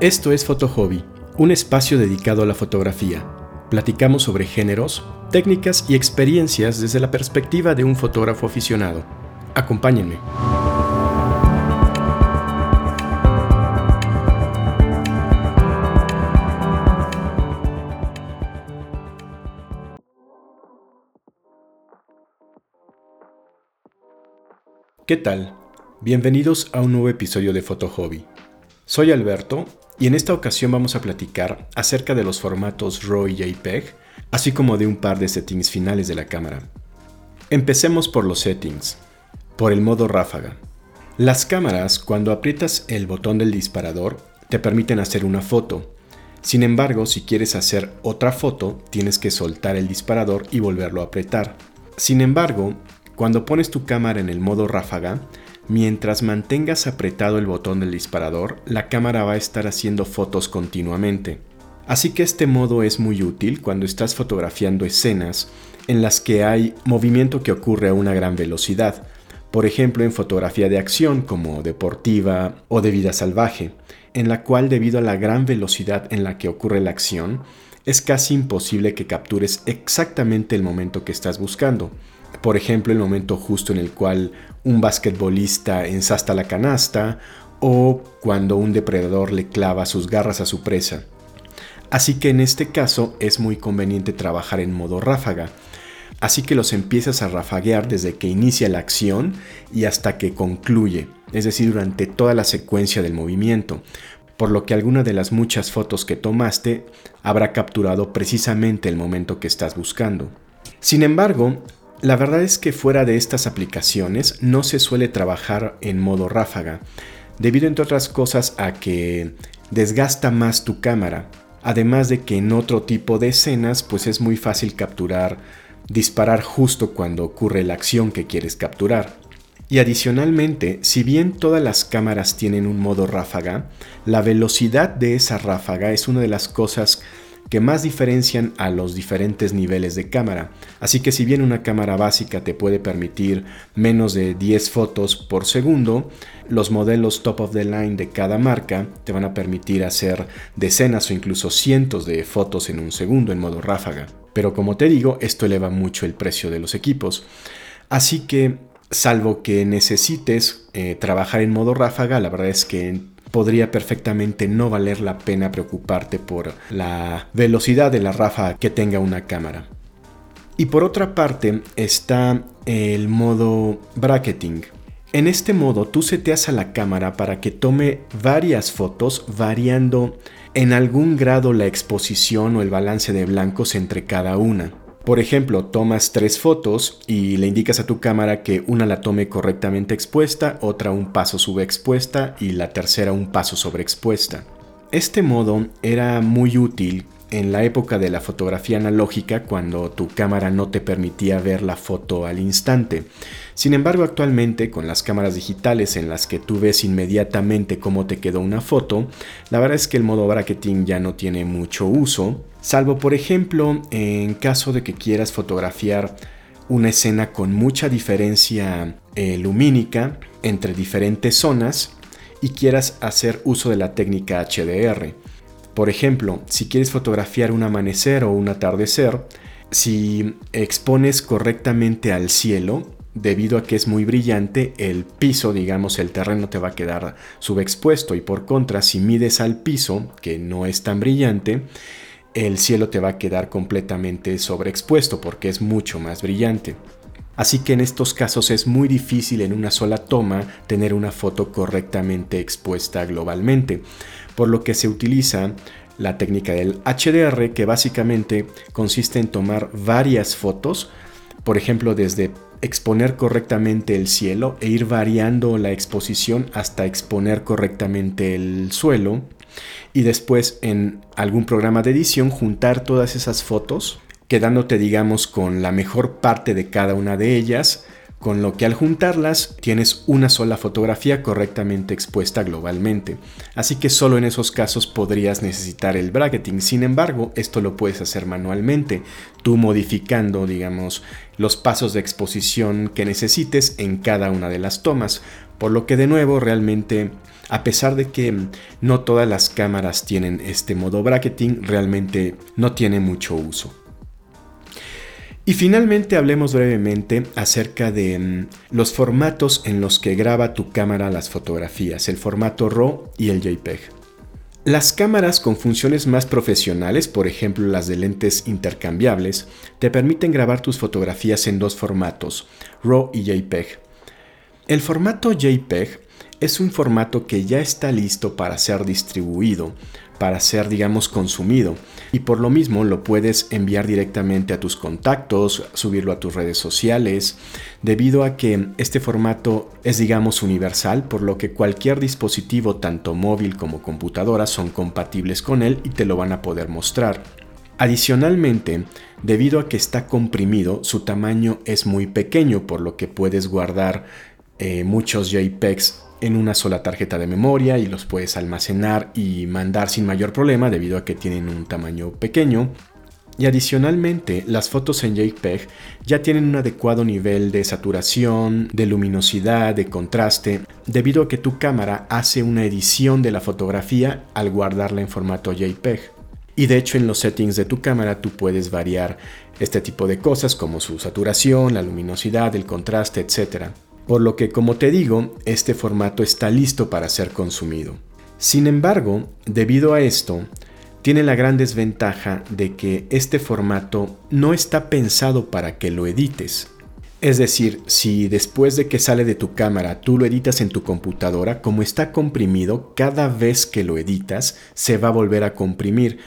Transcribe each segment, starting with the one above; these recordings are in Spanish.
Esto es Foto Hobby, un espacio dedicado a la fotografía. Platicamos sobre géneros, técnicas y experiencias desde la perspectiva de un fotógrafo aficionado. Acompáñenme. ¿Qué tal? Bienvenidos a un nuevo episodio de Foto Hobby. Soy Alberto y en esta ocasión vamos a platicar acerca de los formatos RAW y JPEG, así como de un par de settings finales de la cámara. Empecemos por los settings. Por el modo ráfaga. Las cámaras, cuando aprietas el botón del disparador, te permiten hacer una foto. Sin embargo, si quieres hacer otra foto, tienes que soltar el disparador y volverlo a apretar. Sin embargo, cuando pones tu cámara en el modo ráfaga, mientras mantengas apretado el botón del disparador, la cámara va a estar haciendo fotos continuamente. Así que este modo es muy útil cuando estás fotografiando escenas en las que hay movimiento que ocurre a una gran velocidad, por ejemplo en fotografía de acción como deportiva o de vida salvaje, en la cual debido a la gran velocidad en la que ocurre la acción, es casi imposible que captures exactamente el momento que estás buscando. Por ejemplo, el momento justo en el cual un basquetbolista ensasta la canasta o cuando un depredador le clava sus garras a su presa. Así que en este caso es muy conveniente trabajar en modo ráfaga. Así que los empiezas a rafaguear desde que inicia la acción y hasta que concluye, es decir, durante toda la secuencia del movimiento, por lo que alguna de las muchas fotos que tomaste habrá capturado precisamente el momento que estás buscando. Sin embargo, la verdad es que fuera de estas aplicaciones no se suele trabajar en modo ráfaga, debido entre otras cosas a que desgasta más tu cámara, además de que en otro tipo de escenas pues es muy fácil capturar, disparar justo cuando ocurre la acción que quieres capturar. Y adicionalmente, si bien todas las cámaras tienen un modo ráfaga, la velocidad de esa ráfaga es una de las cosas que más diferencian a los diferentes niveles de cámara. Así que si bien una cámara básica te puede permitir menos de 10 fotos por segundo, los modelos top of the line de cada marca te van a permitir hacer decenas o incluso cientos de fotos en un segundo en modo ráfaga. Pero como te digo, esto eleva mucho el precio de los equipos. Así que, salvo que necesites eh, trabajar en modo ráfaga, la verdad es que podría perfectamente no valer la pena preocuparte por la velocidad de la ráfaga que tenga una cámara. Y por otra parte está el modo bracketing. En este modo tú seteas a la cámara para que tome varias fotos variando en algún grado la exposición o el balance de blancos entre cada una. Por ejemplo, tomas tres fotos y le indicas a tu cámara que una la tome correctamente expuesta, otra un paso subexpuesta y la tercera un paso sobreexpuesta. Este modo era muy útil en la época de la fotografía analógica cuando tu cámara no te permitía ver la foto al instante. Sin embargo, actualmente con las cámaras digitales en las que tú ves inmediatamente cómo te quedó una foto, la verdad es que el modo bracketing ya no tiene mucho uso, salvo por ejemplo en caso de que quieras fotografiar una escena con mucha diferencia eh, lumínica entre diferentes zonas y quieras hacer uso de la técnica HDR. Por ejemplo, si quieres fotografiar un amanecer o un atardecer, si expones correctamente al cielo, debido a que es muy brillante, el piso, digamos, el terreno te va a quedar subexpuesto y por contra, si mides al piso, que no es tan brillante, el cielo te va a quedar completamente sobreexpuesto porque es mucho más brillante. Así que en estos casos es muy difícil en una sola toma tener una foto correctamente expuesta globalmente por lo que se utiliza la técnica del HDR que básicamente consiste en tomar varias fotos, por ejemplo desde exponer correctamente el cielo e ir variando la exposición hasta exponer correctamente el suelo y después en algún programa de edición juntar todas esas fotos quedándote digamos con la mejor parte de cada una de ellas con lo que al juntarlas tienes una sola fotografía correctamente expuesta globalmente. Así que solo en esos casos podrías necesitar el bracketing. Sin embargo, esto lo puedes hacer manualmente, tú modificando, digamos, los pasos de exposición que necesites en cada una de las tomas. Por lo que de nuevo realmente a pesar de que no todas las cámaras tienen este modo bracketing, realmente no tiene mucho uso. Y finalmente hablemos brevemente acerca de mm, los formatos en los que graba tu cámara las fotografías, el formato RAW y el JPEG. Las cámaras con funciones más profesionales, por ejemplo las de lentes intercambiables, te permiten grabar tus fotografías en dos formatos, RAW y JPEG. El formato JPEG es un formato que ya está listo para ser distribuido, para ser, digamos, consumido. Y por lo mismo lo puedes enviar directamente a tus contactos, subirlo a tus redes sociales, debido a que este formato es, digamos, universal, por lo que cualquier dispositivo, tanto móvil como computadora, son compatibles con él y te lo van a poder mostrar. Adicionalmente, debido a que está comprimido, su tamaño es muy pequeño, por lo que puedes guardar eh, muchos JPEGs en una sola tarjeta de memoria y los puedes almacenar y mandar sin mayor problema debido a que tienen un tamaño pequeño. Y adicionalmente, las fotos en JPEG ya tienen un adecuado nivel de saturación, de luminosidad, de contraste, debido a que tu cámara hace una edición de la fotografía al guardarla en formato JPEG. Y de hecho en los settings de tu cámara tú puedes variar este tipo de cosas como su saturación, la luminosidad, el contraste, etc por lo que como te digo, este formato está listo para ser consumido. Sin embargo, debido a esto, tiene la gran desventaja de que este formato no está pensado para que lo edites. Es decir, si después de que sale de tu cámara tú lo editas en tu computadora, como está comprimido, cada vez que lo editas se va a volver a comprimir,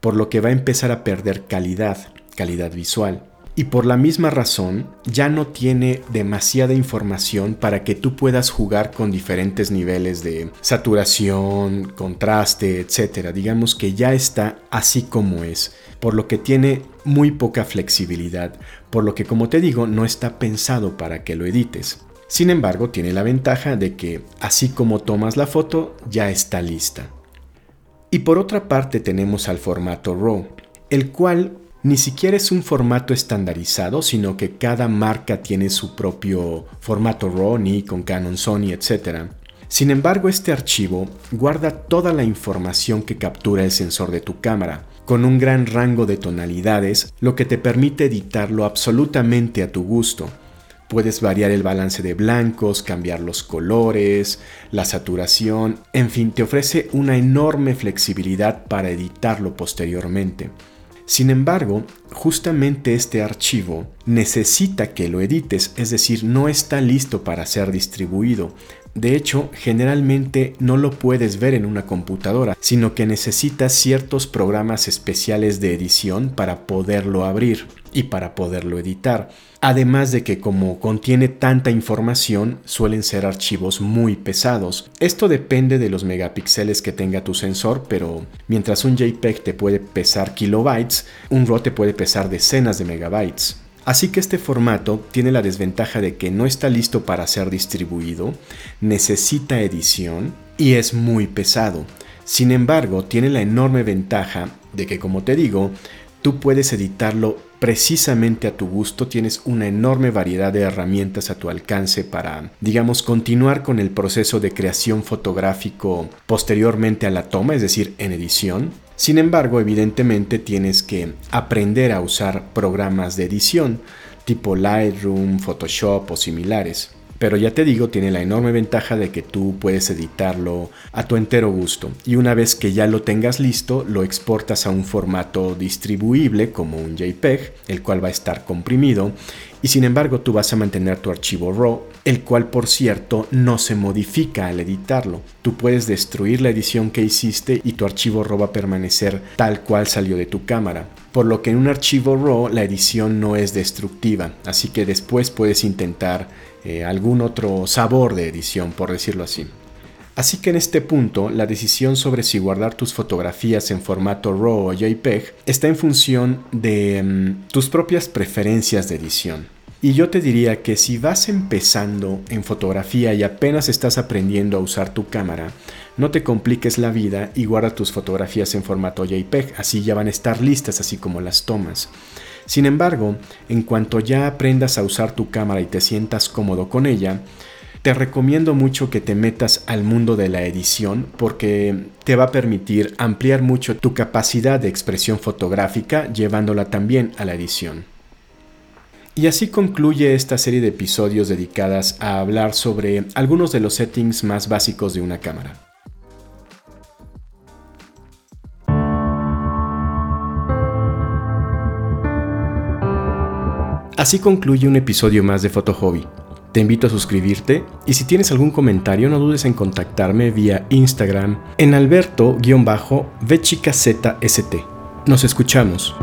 por lo que va a empezar a perder calidad, calidad visual y por la misma razón ya no tiene demasiada información para que tú puedas jugar con diferentes niveles de saturación, contraste, etc. Digamos que ya está así como es, por lo que tiene muy poca flexibilidad, por lo que como te digo no está pensado para que lo edites. Sin embargo, tiene la ventaja de que así como tomas la foto, ya está lista. Y por otra parte tenemos al formato RAW, el cual ni siquiera es un formato estandarizado, sino que cada marca tiene su propio formato RAW, Nikon, Canon, Sony, etc. Sin embargo, este archivo guarda toda la información que captura el sensor de tu cámara, con un gran rango de tonalidades, lo que te permite editarlo absolutamente a tu gusto. Puedes variar el balance de blancos, cambiar los colores, la saturación, en fin, te ofrece una enorme flexibilidad para editarlo posteriormente. Sin embargo, justamente este archivo necesita que lo edites, es decir, no está listo para ser distribuido. De hecho, generalmente no lo puedes ver en una computadora, sino que necesitas ciertos programas especiales de edición para poderlo abrir y para poderlo editar. Además de que como contiene tanta información, suelen ser archivos muy pesados. Esto depende de los megapíxeles que tenga tu sensor, pero mientras un JPEG te puede pesar kilobytes, un RAW te puede pesar decenas de megabytes. Así que este formato tiene la desventaja de que no está listo para ser distribuido, necesita edición y es muy pesado. Sin embargo, tiene la enorme ventaja de que, como te digo, tú puedes editarlo precisamente a tu gusto, tienes una enorme variedad de herramientas a tu alcance para, digamos, continuar con el proceso de creación fotográfico posteriormente a la toma, es decir, en edición. Sin embargo, evidentemente tienes que aprender a usar programas de edición tipo Lightroom, Photoshop o similares. Pero ya te digo, tiene la enorme ventaja de que tú puedes editarlo a tu entero gusto. Y una vez que ya lo tengas listo, lo exportas a un formato distribuible como un JPEG, el cual va a estar comprimido. Y sin embargo, tú vas a mantener tu archivo RAW, el cual por cierto no se modifica al editarlo. Tú puedes destruir la edición que hiciste y tu archivo RAW va a permanecer tal cual salió de tu cámara por lo que en un archivo RAW la edición no es destructiva, así que después puedes intentar eh, algún otro sabor de edición, por decirlo así. Así que en este punto, la decisión sobre si guardar tus fotografías en formato RAW o JPEG está en función de mm, tus propias preferencias de edición. Y yo te diría que si vas empezando en fotografía y apenas estás aprendiendo a usar tu cámara, no te compliques la vida y guarda tus fotografías en formato JPEG, así ya van a estar listas, así como las tomas. Sin embargo, en cuanto ya aprendas a usar tu cámara y te sientas cómodo con ella, te recomiendo mucho que te metas al mundo de la edición porque te va a permitir ampliar mucho tu capacidad de expresión fotográfica llevándola también a la edición. Y así concluye esta serie de episodios dedicadas a hablar sobre algunos de los settings más básicos de una cámara. Así concluye un episodio más de Photo Hobby. Te invito a suscribirte y si tienes algún comentario no dudes en contactarme vía Instagram en alberto-vchicazst. Nos escuchamos.